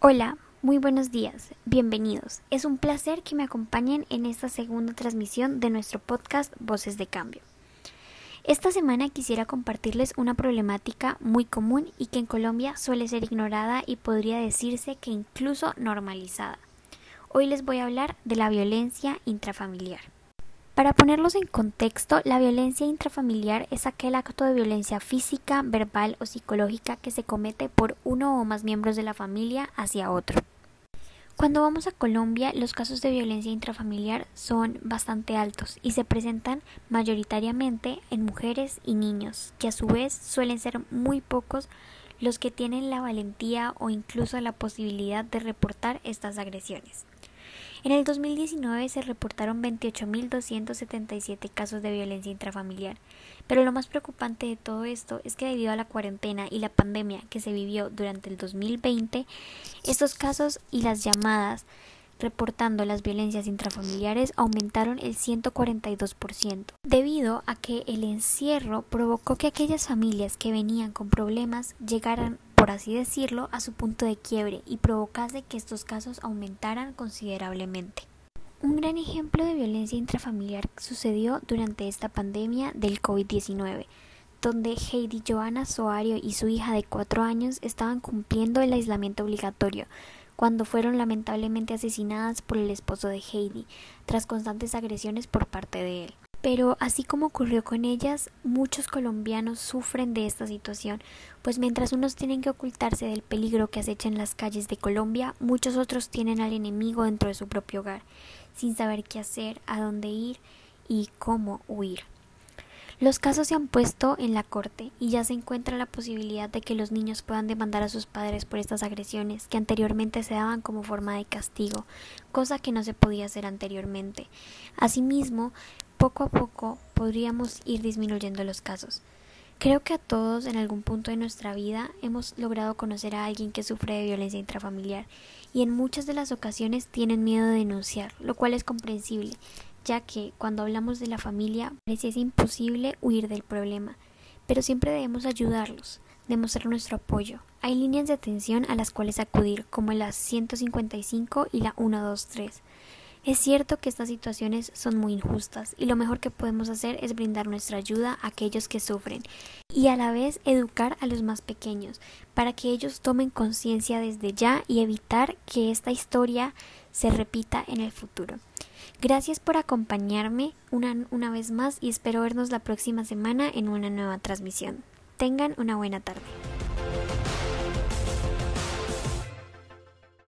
Hola, muy buenos días, bienvenidos. Es un placer que me acompañen en esta segunda transmisión de nuestro podcast Voces de Cambio. Esta semana quisiera compartirles una problemática muy común y que en Colombia suele ser ignorada y podría decirse que incluso normalizada. Hoy les voy a hablar de la violencia intrafamiliar. Para ponerlos en contexto, la violencia intrafamiliar es aquel acto de violencia física, verbal o psicológica que se comete por uno o más miembros de la familia hacia otro. Cuando vamos a Colombia, los casos de violencia intrafamiliar son bastante altos y se presentan mayoritariamente en mujeres y niños, que a su vez suelen ser muy pocos los que tienen la valentía o incluso la posibilidad de reportar estas agresiones. En el 2019 se reportaron 28.277 casos de violencia intrafamiliar, pero lo más preocupante de todo esto es que debido a la cuarentena y la pandemia que se vivió durante el 2020, estos casos y las llamadas reportando las violencias intrafamiliares aumentaron el 142%, debido a que el encierro provocó que aquellas familias que venían con problemas llegaran por así decirlo, a su punto de quiebre y provocase que estos casos aumentaran considerablemente. Un gran ejemplo de violencia intrafamiliar sucedió durante esta pandemia del COVID-19, donde Heidi Johanna Soario y su hija de cuatro años estaban cumpliendo el aislamiento obligatorio, cuando fueron lamentablemente asesinadas por el esposo de Heidi, tras constantes agresiones por parte de él. Pero así como ocurrió con ellas, muchos colombianos sufren de esta situación, pues mientras unos tienen que ocultarse del peligro que acecha en las calles de Colombia, muchos otros tienen al enemigo dentro de su propio hogar, sin saber qué hacer, a dónde ir y cómo huir. Los casos se han puesto en la corte y ya se encuentra la posibilidad de que los niños puedan demandar a sus padres por estas agresiones que anteriormente se daban como forma de castigo, cosa que no se podía hacer anteriormente. Asimismo, poco a poco podríamos ir disminuyendo los casos. Creo que a todos en algún punto de nuestra vida hemos logrado conocer a alguien que sufre de violencia intrafamiliar y en muchas de las ocasiones tienen miedo de denunciar, lo cual es comprensible, ya que cuando hablamos de la familia parece imposible huir del problema, pero siempre debemos ayudarlos, demostrar nuestro apoyo. Hay líneas de atención a las cuales acudir, como las 155 y la 123. Es cierto que estas situaciones son muy injustas y lo mejor que podemos hacer es brindar nuestra ayuda a aquellos que sufren y a la vez educar a los más pequeños para que ellos tomen conciencia desde ya y evitar que esta historia se repita en el futuro. Gracias por acompañarme una, una vez más y espero vernos la próxima semana en una nueva transmisión. Tengan una buena tarde.